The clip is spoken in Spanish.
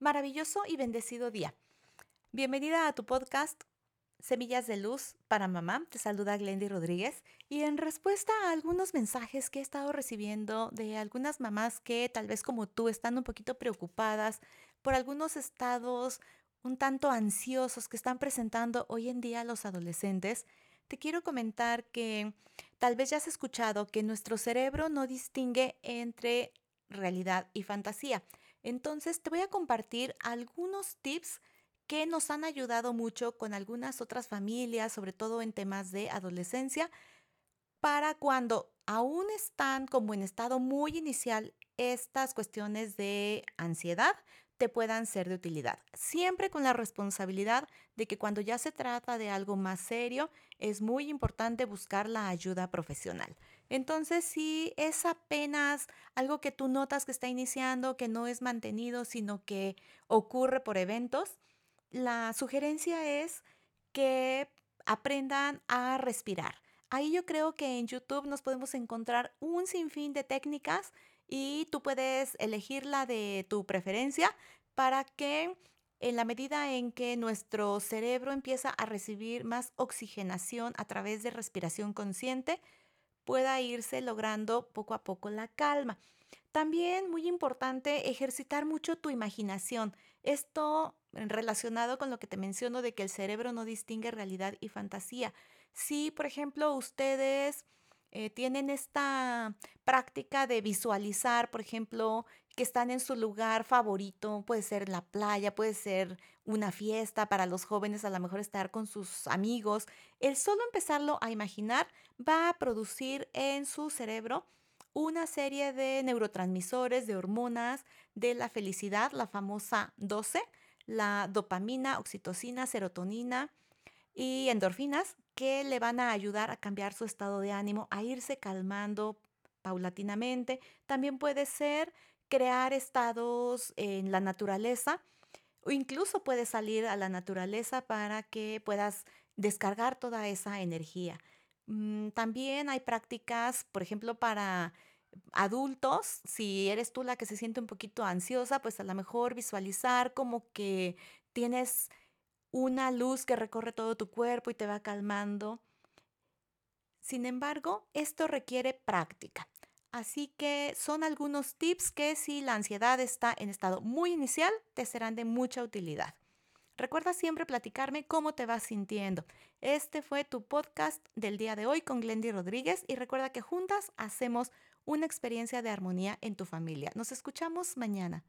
Maravilloso y bendecido día. Bienvenida a tu podcast Semillas de Luz para Mamá. Te saluda Glendy Rodríguez. Y en respuesta a algunos mensajes que he estado recibiendo de algunas mamás que tal vez como tú están un poquito preocupadas por algunos estados un tanto ansiosos que están presentando hoy en día los adolescentes, te quiero comentar que tal vez ya has escuchado que nuestro cerebro no distingue entre realidad y fantasía. Entonces te voy a compartir algunos tips que nos han ayudado mucho con algunas otras familias, sobre todo en temas de adolescencia, para cuando aún están como en estado muy inicial estas cuestiones de ansiedad, te puedan ser de utilidad. Siempre con la responsabilidad de que cuando ya se trata de algo más serio, es muy importante buscar la ayuda profesional. Entonces, si es apenas algo que tú notas que está iniciando, que no es mantenido, sino que ocurre por eventos, la sugerencia es que aprendan a respirar. Ahí yo creo que en YouTube nos podemos encontrar un sinfín de técnicas y tú puedes elegir la de tu preferencia para que en la medida en que nuestro cerebro empieza a recibir más oxigenación a través de respiración consciente, pueda irse logrando poco a poco la calma. También muy importante ejercitar mucho tu imaginación. Esto relacionado con lo que te menciono de que el cerebro no distingue realidad y fantasía. Si, por ejemplo, ustedes eh, tienen esta práctica de visualizar, por ejemplo, que están en su lugar favorito, puede ser la playa, puede ser una fiesta para los jóvenes, a lo mejor estar con sus amigos, el solo empezarlo a imaginar va a producir en su cerebro una serie de neurotransmisores, de hormonas de la felicidad, la famosa 12, la dopamina, oxitocina, serotonina y endorfinas, que le van a ayudar a cambiar su estado de ánimo, a irse calmando paulatinamente. También puede ser crear estados en la naturaleza o incluso puedes salir a la naturaleza para que puedas descargar toda esa energía. Mm, también hay prácticas, por ejemplo, para adultos, si eres tú la que se siente un poquito ansiosa, pues a lo mejor visualizar como que tienes una luz que recorre todo tu cuerpo y te va calmando. Sin embargo, esto requiere práctica. Así que son algunos tips que si la ansiedad está en estado muy inicial, te serán de mucha utilidad. Recuerda siempre platicarme cómo te vas sintiendo. Este fue tu podcast del día de hoy con Glendy Rodríguez y recuerda que juntas hacemos una experiencia de armonía en tu familia. Nos escuchamos mañana.